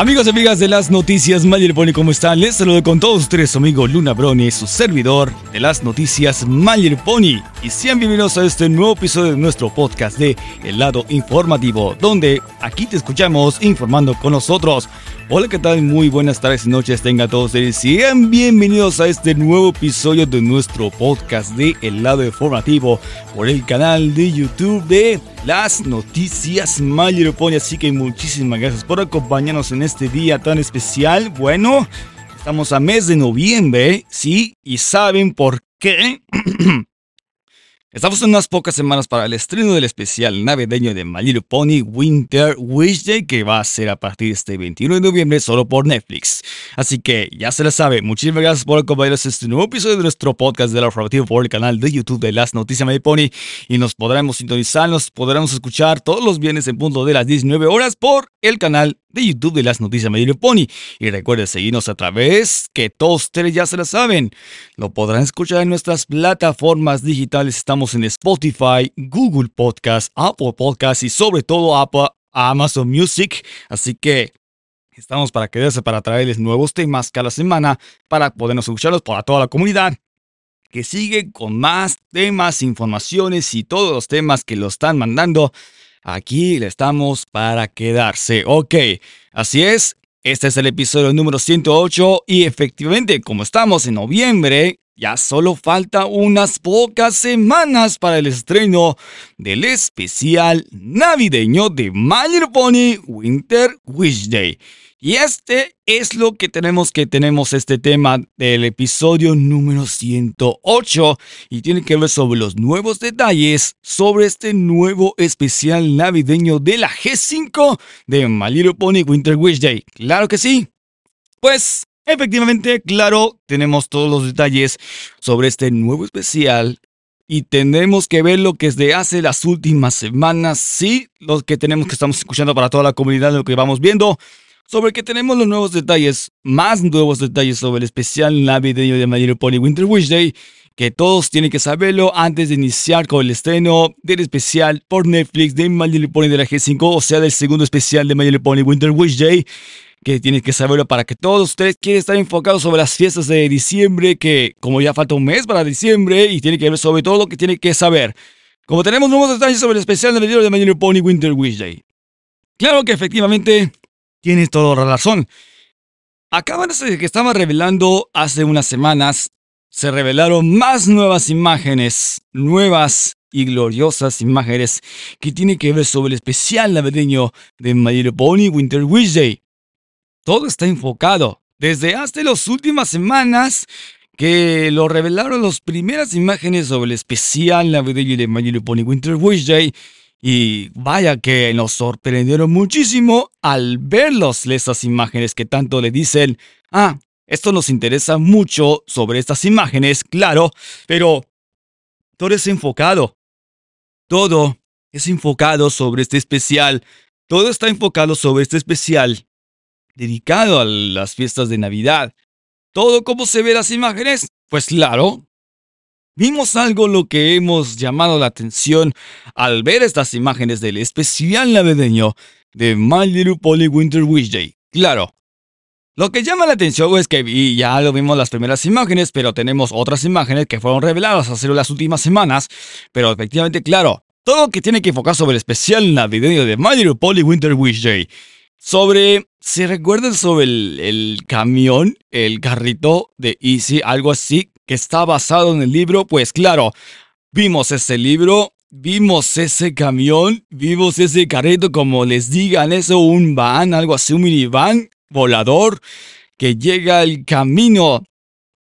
Amigos y amigas de las noticias Mayer Pony, ¿cómo están? Les saludo con todos ustedes, su amigo Luna Brony, su servidor de las noticias Mayer Pony. Y sean bienvenidos a este nuevo episodio de nuestro podcast de El lado informativo, donde aquí te escuchamos informando con nosotros. Hola, ¿qué tal? Muy buenas tardes y noches tengan todos. Sean bienvenidos a este nuevo episodio de nuestro podcast de El lado informativo por el canal de YouTube de las noticias Mayer Pony. Así que muchísimas gracias por acompañarnos en este día tan especial. Bueno, estamos a mes de noviembre, ¿sí? Y saben por qué. Estamos en unas pocas semanas para el estreno del especial navideño de My Little Pony Winter Wish Day que va a ser a partir de este 21 de noviembre solo por Netflix. Así que ya se la sabe, muchísimas gracias por acompañarnos en este nuevo episodio de nuestro podcast de la informativo por el canal de YouTube de las noticias My Pony y nos podremos sintonizar, nos podremos escuchar todos los viernes en punto de las 19 horas por el canal de YouTube de las noticias Little Pony. Y recuerden seguirnos a través, que todos ustedes ya se la saben. Lo podrán escuchar en nuestras plataformas digitales. Estamos en Spotify, Google Podcast, Apple Podcast y sobre todo Apple, Amazon Music. Así que estamos para quedarse para traerles nuevos temas cada semana para podernos escucharlos para toda la comunidad que sigue con más temas, informaciones y todos los temas que lo están mandando Aquí le estamos para quedarse. Ok, así es. Este es el episodio número 108 y efectivamente, como estamos en noviembre, ya solo falta unas pocas semanas para el estreno del especial navideño de My Pony Winter Wish Day. Y este es lo que tenemos que tenemos este tema del episodio número 108 y tiene que ver sobre los nuevos detalles sobre este nuevo especial navideño de la G5 de My Little Pony Winter Wish Day. Claro que sí. Pues efectivamente, claro, tenemos todos los detalles sobre este nuevo especial y tendremos que ver lo que es de hace las últimas semanas, sí, lo que tenemos que estamos escuchando para toda la comunidad, lo que vamos viendo sobre que tenemos los nuevos detalles, más nuevos detalles sobre el especial navideño de My Pony Winter Wish Day, que todos tienen que saberlo antes de iniciar con el estreno del especial por Netflix de My Pony de la G5, o sea, del segundo especial de My Pony Winter Wish Day, que tienen que saberlo para que todos ustedes quieran estar enfocados sobre las fiestas de diciembre, que como ya falta un mes para diciembre, y tienen que ver sobre todo lo que tienen que saber. Como tenemos nuevos detalles sobre el especial navideño de My Pony Winter Wish Day. Claro que efectivamente Tienes toda razón. Acaban de que estaba revelando hace unas semanas, se revelaron más nuevas imágenes, nuevas y gloriosas imágenes que tienen que ver sobre el especial navideño de My Pony Winter Wish Day. Todo está enfocado. Desde hace las últimas semanas que lo revelaron las primeras imágenes sobre el especial navideño de My Pony Winter Wish Day y vaya que nos sorprendieron muchísimo al verlos estas imágenes que tanto le dicen, ah, esto nos interesa mucho sobre estas imágenes, claro, pero todo es enfocado. Todo es enfocado sobre este especial. Todo está enfocado sobre este especial dedicado a las fiestas de Navidad. Todo como se ve las imágenes, pues claro, Vimos algo lo que hemos llamado la atención al ver estas imágenes del especial navideño de My Little Winter Wish Day. Claro, lo que llama la atención es que ya lo vimos las primeras imágenes, pero tenemos otras imágenes que fueron reveladas hace las últimas semanas. Pero efectivamente, claro, todo lo que tiene que enfocar sobre el especial navideño de My Little Winter Wish Day. Sobre, ¿se recuerdan sobre el, el camión, el carrito de Easy, algo así? Que está basado en el libro, pues claro, vimos ese libro vimos ese camión, vimos ese carrito, como les digan eso, un van, algo así, un minivan volador que llega al camino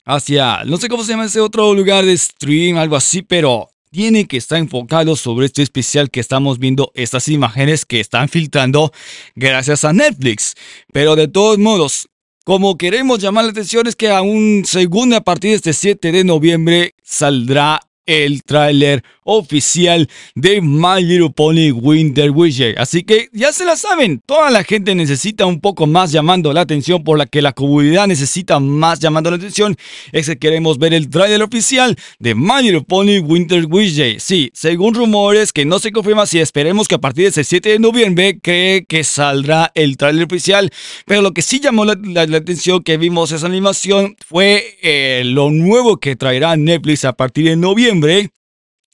hacia, no sé cómo se llama ese otro lugar de stream, algo así, pero tiene que estar enfocado sobre este especial que estamos viendo, estas imágenes que están filtrando gracias a Netflix. Pero de todos modos, como queremos llamar la atención es que a un segundo a partir de este 7 de noviembre saldrá el tráiler oficial de My Little Pony Winter Wizard. Así que ya se la saben, toda la gente necesita un poco más llamando la atención, por la que la comunidad necesita más llamando la atención, es que queremos ver el tráiler oficial de My Little Pony Winter Wizard. Sí, según rumores que no se confirma si esperemos que a partir de ese 7 de noviembre cree que saldrá el tráiler oficial, pero lo que sí llamó la, atención que vimos esa animación fue eh, lo nuevo que traerá Netflix a partir de noviembre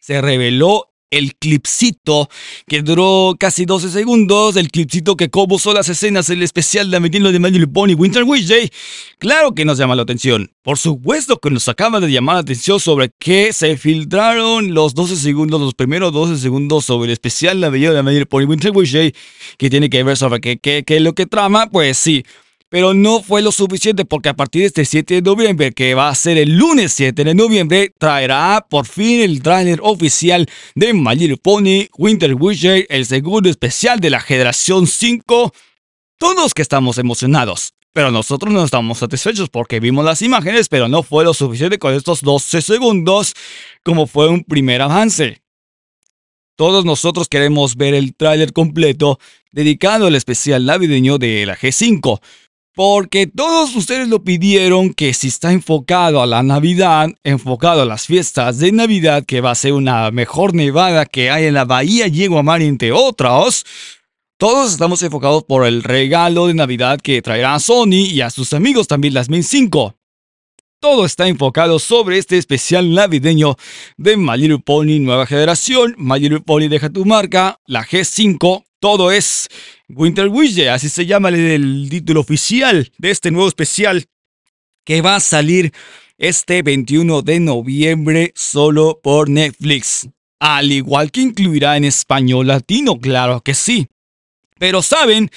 se reveló el clipcito que duró casi 12 segundos, el clipcito que compuso las escenas, el especial de Ametino de Manuel Pony Winter Wish Day. Claro que nos llama la atención. Por supuesto que nos acaba de llamar la atención sobre que se filtraron los 12 segundos, los primeros 12 segundos sobre el especial de de Manuel Pony Winter Wish Day, que tiene que ver sobre qué, qué, qué es lo que trama. Pues sí, pero no fue lo suficiente porque a partir de este 7 de noviembre, que va a ser el lunes 7 de noviembre, traerá por fin el tráiler oficial de My Little Pony Winter Wizard, el segundo especial de la generación 5. Todos que estamos emocionados. Pero nosotros no estamos satisfechos porque vimos las imágenes, pero no fue lo suficiente con estos 12 segundos como fue un primer avance. Todos nosotros queremos ver el tráiler completo dedicado al especial navideño de la G5, porque todos ustedes lo pidieron que si está enfocado a la Navidad, enfocado a las fiestas de Navidad, que va a ser una mejor nevada que hay en la Bahía Mar, entre otros, todos estamos enfocados por el regalo de Navidad que traerá a Sony y a sus amigos también las Min 5. Todo está enfocado sobre este especial navideño de My Little Pony Nueva Generación, My Little Pony Deja tu Marca, la G5, todo es Winter Wish, así se llama el, título oficial de este nuevo especial que va a salir este 21 de noviembre solo por Netflix. Al igual que incluirá en español latino, claro que sí. Pero saben,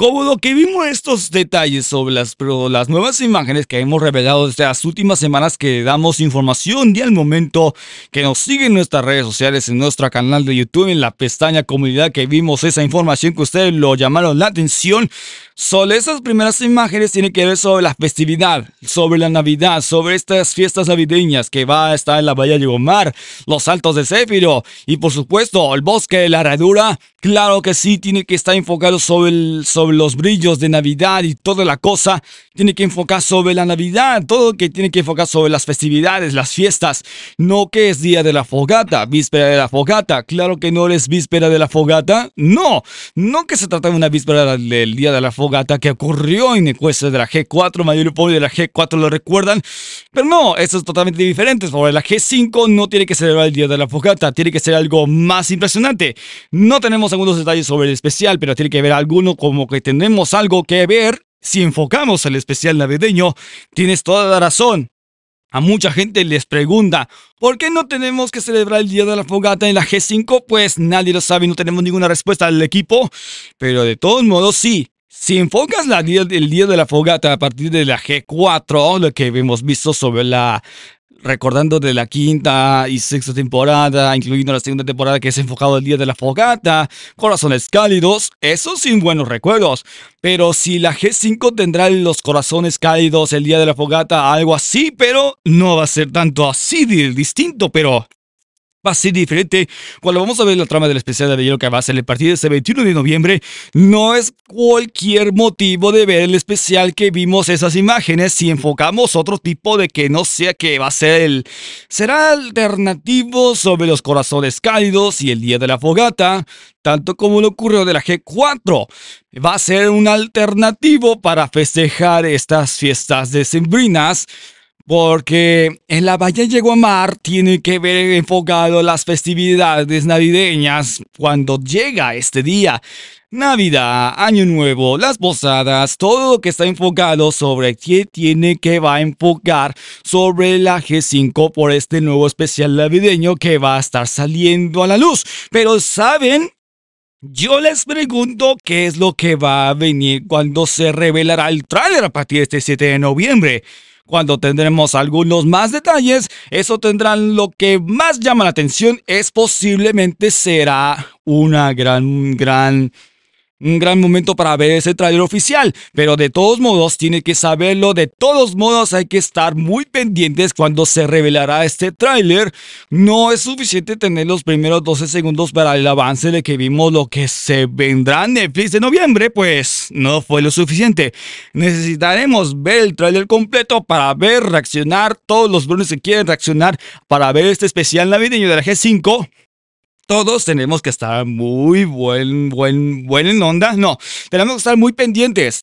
como lo que vimos estos detalles sobre las, las nuevas imágenes que hemos revelado desde las últimas semanas que damos información y al momento que nos siguen en nuestras redes sociales, en nuestro canal de YouTube, en la pestaña comunidad que vimos esa información que ustedes lo llamaron la atención, sobre esas primeras imágenes tiene que ver sobre la festividad, sobre la Navidad, sobre estas fiestas navideñas que va a estar en la Bahía de Gomar, los Altos de Céfiro y por supuesto el bosque de la Herradura. Claro que sí, tiene que estar enfocado sobre, sobre los brillos de Navidad y toda la cosa. Tiene que enfocar sobre la Navidad, todo que tiene que enfocar sobre las festividades, las fiestas. No que es día de la fogata, víspera de la fogata. Claro que no es víspera de la fogata. No, no que se trata de una víspera del día de la fogata que ocurrió en encuestas de la G4, mayor de la G4 lo recuerdan, pero no, eso es totalmente diferente, sobre la G5 no tiene que celebrar el Día de la Fogata, tiene que ser algo más impresionante. No tenemos algunos detalles sobre el especial, pero tiene que ver alguno como que tenemos algo que ver si enfocamos el especial navideño, tienes toda la razón. A mucha gente les pregunta, ¿por qué no tenemos que celebrar el Día de la Fogata en la G5? Pues nadie lo sabe, no tenemos ninguna respuesta del equipo, pero de todos modos sí, si enfocas el día de la fogata a partir de la G4, lo que hemos visto sobre la recordando de la quinta y sexta temporada, incluyendo la segunda temporada que es enfocado el día de la fogata, corazones cálidos, esos sin buenos recuerdos. Pero si la G5 tendrá los corazones cálidos el día de la fogata, algo así, pero no va a ser tanto así distinto, pero va a ser diferente. Cuando vamos a ver la trama del especial de Hielo que va a ser el partido este 21 de noviembre, no es cualquier motivo de ver el especial que vimos esas imágenes si enfocamos otro tipo de que no sea que va a ser el... Será alternativo sobre los corazones cálidos y el día de la fogata, tanto como lo ocurrió de la G4. Va a ser un alternativo para festejar estas fiestas decembrinas porque en la Bahía Mar tiene que ver enfocado las festividades navideñas cuando llega este día. Navidad, Año Nuevo, las posadas, todo lo que está enfocado sobre qué tiene que va a enfocar sobre la G5 por este nuevo especial navideño que va a estar saliendo a la luz. Pero ¿saben? Yo les pregunto qué es lo que va a venir cuando se revelará el tráiler a partir de este 7 de noviembre. Cuando tendremos algunos más detalles, eso tendrán lo que más llama la atención. Es posiblemente será una gran, gran un gran momento para ver ese trailer oficial, pero de todos modos tiene que saberlo, de todos modos hay que estar muy pendientes cuando se revelará este tráiler. No es suficiente tener los primeros 12 segundos para el avance de que vimos lo que se vendrá en Netflix de noviembre, pues no fue lo suficiente. Necesitaremos ver el tráiler completo para ver, reaccionar, todos los brones que quieren reaccionar para ver este especial navideño de la G5 todos tenemos que estar muy buen, buen, buen en onda. No, tenemos que estar muy pendientes.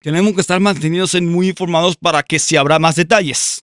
Tenemos que estar mantenidos muy informados para que si habrá más detalles.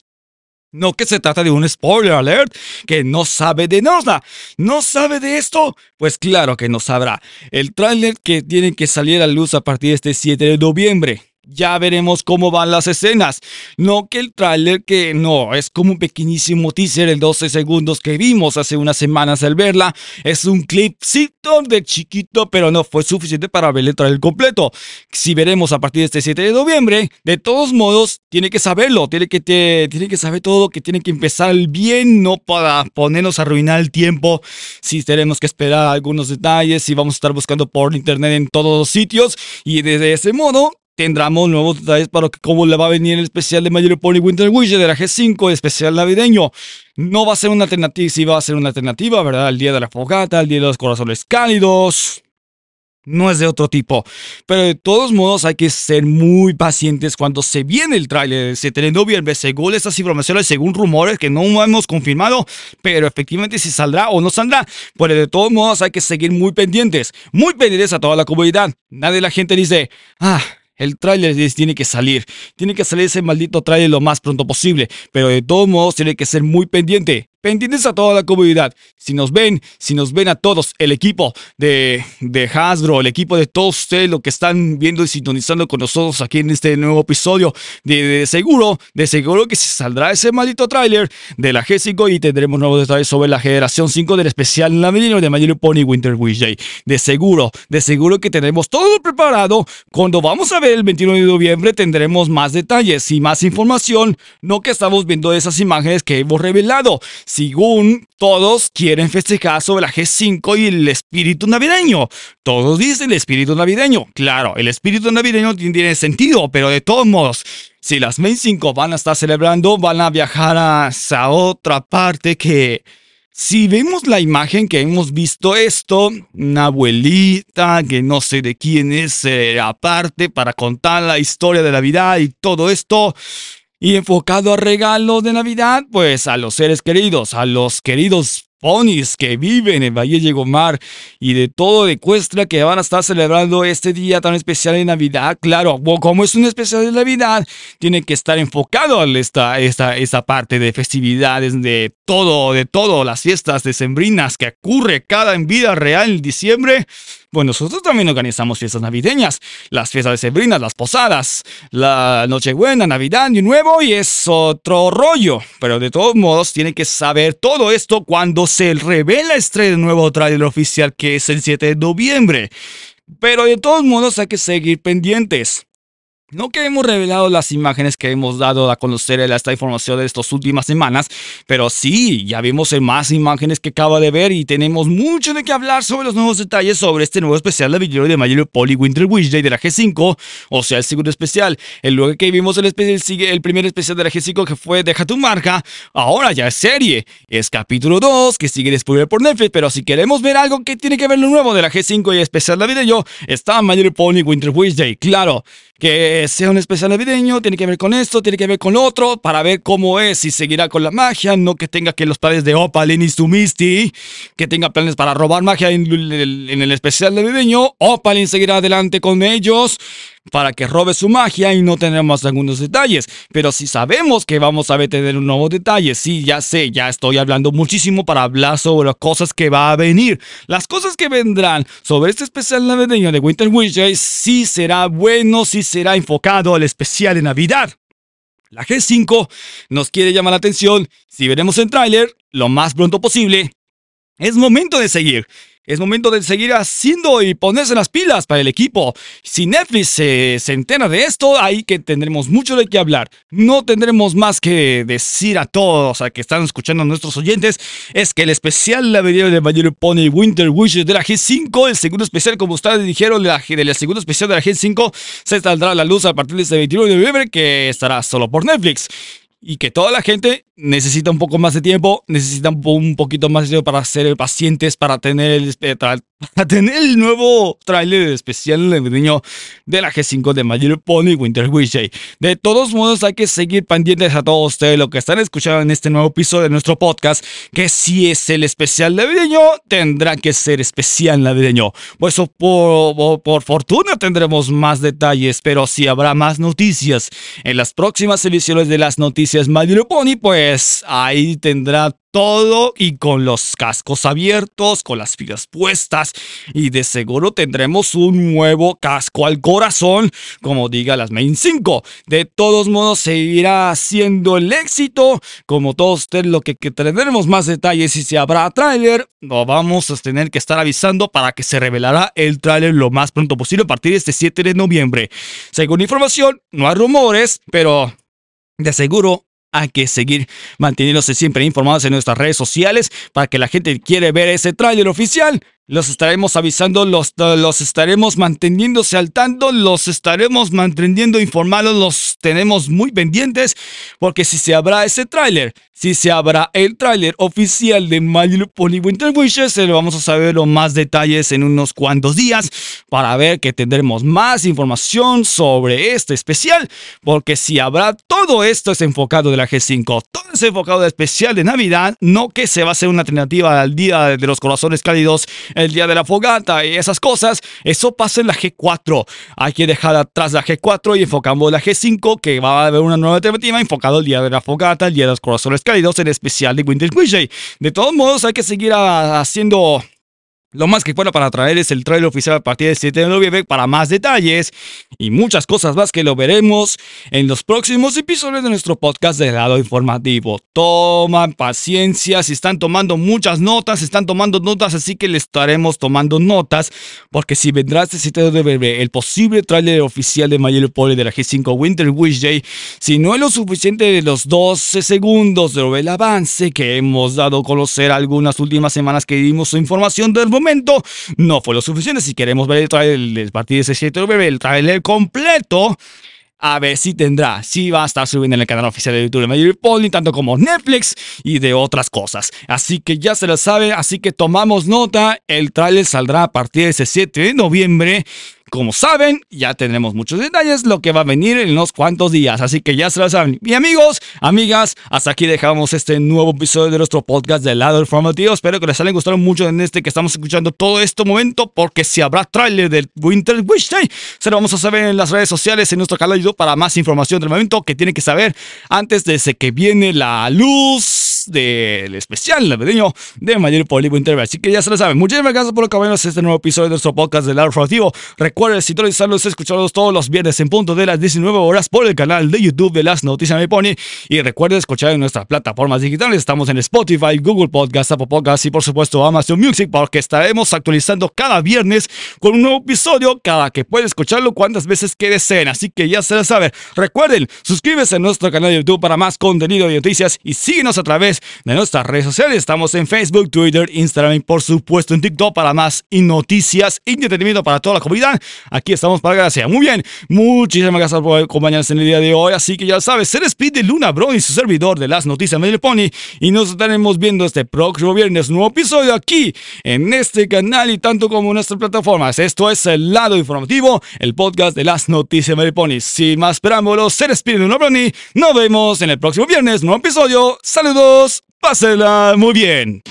No que se trata de un spoiler alert que no sabe de nada. ¿No sabe de esto? Pues claro que no sabrá. El tráiler que tiene que salir a luz a partir de este 7 de noviembre. Ya veremos cómo van las escenas. No que el tráiler que no, es como un pequeñísimo teaser de 12 segundos que vimos hace unas semanas al verla. Es un clipcito de chiquito, pero no fue suficiente para ver el tráiler completo. Si veremos a partir de este 7 de noviembre, de todos modos, tiene que saberlo, tiene que, tiene que saber todo, que tiene que empezar bien, no para ponernos a arruinar el tiempo. Si tenemos que esperar algunos detalles, si vamos a estar buscando por internet en todos los sitios y de ese modo tendremos nuevos detalles para cómo le va a venir el especial de Major Pony Winter Wish de la G5, el especial navideño. No va a ser una alternativa, sí va a ser una alternativa, ¿verdad? El día de la fogata, el día de los corazones cálidos. No es de otro tipo. Pero de todos modos hay que ser muy pacientes cuando se viene el tráiler 7 de noviembre, según estas informaciones, según rumores que no hemos confirmado, pero efectivamente si saldrá o no saldrá. Pero de todos modos hay que seguir muy pendientes, muy pendientes a toda la comunidad. Nadie la gente dice, ah, el tráiler tiene que salir. Tiene que salir ese maldito tráiler lo más pronto posible. Pero de todos modos tiene que ser muy pendiente pendientes a toda la comunidad. Si nos ven, si nos ven a todos, el equipo de, de Hasbro, el equipo de todos ustedes, lo que están viendo y sintonizando con nosotros aquí en este nuevo episodio, de, seguro, de seguro que se saldrá ese maldito tráiler de la G5 y tendremos nuevos detalles sobre la generación 5 del especial navideño de My Pony Winter Wish Day. De seguro, de seguro que tendremos todo preparado. Cuando vamos a ver el 21 de noviembre tendremos más detalles y más información, no que estamos viendo esas imágenes que hemos revelado según todos quieren festejar sobre la G5 y el espíritu navideño. Todos dicen el espíritu navideño. Claro, el espíritu navideño tiene sentido, pero de todos modos, si las Main 5 van a estar celebrando, van a viajar a otra parte que... Si vemos la imagen que hemos visto esto, una abuelita que no sé de quién es, eh, aparte para contar la historia de la vida y todo esto, y enfocado a regalos de Navidad, pues a los seres queridos, a los queridos ponis que viven en Valle Gomar y de todo de Cuestra que van a estar celebrando este día tan especial de Navidad. Claro, como es un especial de Navidad, tiene que estar enfocado a esta, esta, esta parte de festividades, de todo, de todo, las fiestas decembrinas que ocurre cada en vida real en diciembre. Bueno, nosotros también organizamos fiestas navideñas, las fiestas de Sebrinas, las posadas, la Nochebuena, Navidad, Año Nuevo y es otro rollo. Pero de todos modos, tiene que saber todo esto cuando se revela este nuevo trailer oficial que es el 7 de noviembre. Pero de todos modos hay que seguir pendientes. No que hemos revelado las imágenes que hemos dado a conocer esta información de estas últimas semanas, pero sí, ya vimos más imágenes que acaba de ver y tenemos mucho de qué hablar sobre los nuevos detalles sobre este nuevo especial de video de Mayor Poly Winter Wish Day de la G5, o sea, el segundo especial. El luego que vimos el, el primer especial de la G5 que fue Deja tu marca, ahora ya es serie. Es capítulo 2 que sigue disponible por Netflix, pero si queremos ver algo que tiene que ver lo nuevo de la G5 y especial de video, está Mayor Poly Winter Wish Day. Claro, que sea un especial navideño, tiene que ver con esto, tiene que ver con lo otro, para ver cómo es, si seguirá con la magia, no que tenga que los padres de Opalin y Sumisti, que tenga planes para robar magia en, el especial navideño, Opalin seguirá adelante con ellos, para que robe su magia y no tendremos algunos detalles. Pero si sabemos que vamos a tener un nuevo detalle, sí, ya sé, ya estoy hablando muchísimo para hablar sobre las cosas que va a venir. Las cosas que vendrán sobre este especial navideño de Winter Wish sí será bueno, sí será enfocado al especial de Navidad. La G5 nos quiere llamar la atención. Si veremos el tráiler lo más pronto posible, es momento de seguir. Es momento de seguir haciendo y ponerse las pilas para el equipo. Si Netflix se, entera de esto, ahí que tendremos mucho de qué hablar. No tendremos más que decir a todos a que están escuchando a nuestros oyentes. Es que el especial la video de My Pony Winter Wishes de la G5, el segundo especial, como ustedes dijeron, de la, especial de la G5, se saldrá a la luz a partir de este 21 de noviembre, que estará solo por Netflix y que toda la gente necesita un poco más de tiempo, necesita un poquito más de tiempo para ser pacientes, para tener el, eh, para tener el nuevo tráiler especial navideño de la G5 de My Pony Winter Wish De todos modos, hay que seguir pendientes a todos ustedes lo que están escuchando en este nuevo episodio de nuestro podcast, que si es el especial navideño, tendrá que ser especial navideño. Pues por, por fortuna tendremos más detalles, pero si habrá más noticias en las próximas ediciones de las noticias My Pony, pues ahí tendrá todo y con los cascos abiertos, con las filas puestas y de seguro tendremos un nuevo casco al corazón, como diga las Main 5. De todos modos seguirá siendo el éxito, como todos ustedes lo que, que tendremos más detalles y si habrá tráiler, lo vamos a tener que estar avisando para que se revelará el tráiler lo más pronto posible a partir de este 7 de noviembre. Según información, no hay rumores, pero de seguro hay que seguir manteniéndose siempre informados en nuestras redes sociales para que la gente quiere ver ese tráiler oficial. Los estaremos avisando, los, los estaremos manteniéndose al los estaremos manteniendo informados, los tenemos muy pendientes, porque si se habrá ese tráiler, si se habrá el tráiler oficial de My Little Winter Wishes, se lo vamos a saber los más detalles en unos cuantos días para ver que tendremos más información sobre este especial, porque si habrá todo esto es enfocado de la G5, todo es enfocado de especial de Navidad, no que se va a hacer una alternativa al Día de los Corazones Cálidos el día de la fogata y esas cosas, eso pasa en la G4. Hay que dejar atrás la G4 y enfocamos la G5, que va a haber una nueva alternativa enfocado el día de la fogata, el día de los corazones cálidos, en especial de Winter Wishy. De todos modos, hay que seguir haciendo lo más que pueda para traer es el trailer oficial a partir del 7 de noviembre para más detalles y muchas cosas más que lo veremos en los próximos episodios de nuestro podcast de lado informativo. Toman paciencia, si están tomando muchas notas, están tomando notas, así que le estaremos tomando notas porque si vendrá este 7 de noviembre el posible trailer oficial de My Poly de la G5 Winter Wish Day, si no es lo suficiente de los 12 segundos del avance que hemos dado a conocer algunas últimas semanas que dimos su información del momento, momento no fue lo suficiente. Si queremos ver el trailer, partir de ese 7 de el trailer completo, a ver si tendrá, si va a estar subiendo en el canal oficial de YouTube de Major Pony, tanto como Netflix y de otras cosas. Así que ya se lo sabe, así que tomamos nota, el trailer saldrá a partir de ese 7 de noviembre. Como saben, ya tenemos muchos detalles lo que va a venir en unos cuantos días, así que ya se lo saben. Y amigos, amigas, hasta aquí dejamos este nuevo episodio de nuestro podcast de lado informativo. Espero que les haya gustado mucho en este que estamos escuchando todo este momento, porque si habrá tráiler del Winter Wish Day, se lo vamos a saber en las redes sociales, en nuestro canal de YouTube para más información del momento que tienen que saber antes de que viene la luz del especial navideño de Mayor Poli Winter. Así que ya se lo saben. Muchísimas gracias por acompañarnos en este nuevo episodio de nuestro podcast de lado informativo. Recuerden sintonizarlos, escucharlos todos los viernes en punto de las 19 horas por el canal de YouTube de Las Noticias Me Pony. Y recuerden escuchar en nuestras plataformas digitales. Estamos en Spotify, Google Podcast, Apple Podcast y por supuesto Amazon Music porque estaremos actualizando cada viernes con un nuevo episodio cada que pueda escucharlo cuantas veces que deseen. Así que ya se lo saben. Recuerden, suscríbete a nuestro canal de YouTube para más contenido y noticias y síguenos a través de nuestras redes sociales. Estamos en Facebook, Twitter, Instagram y por supuesto en TikTok para más noticias y entretenimiento para toda la comunidad. Aquí estamos para gracia. Muy bien, muchísimas gracias por acompañarnos en el día de hoy. Así que ya sabes, se despide Luna Bro y su servidor de las noticias Medio Pony. Y nos estaremos viendo este próximo viernes, nuevo episodio aquí en este canal y tanto como en nuestras plataformas. Esto es el lado informativo, el podcast de las noticias Medio Pony. Sin más preámbulos, se despide Luna Brony. Nos vemos en el próximo viernes, nuevo episodio. Saludos, pásenla muy bien.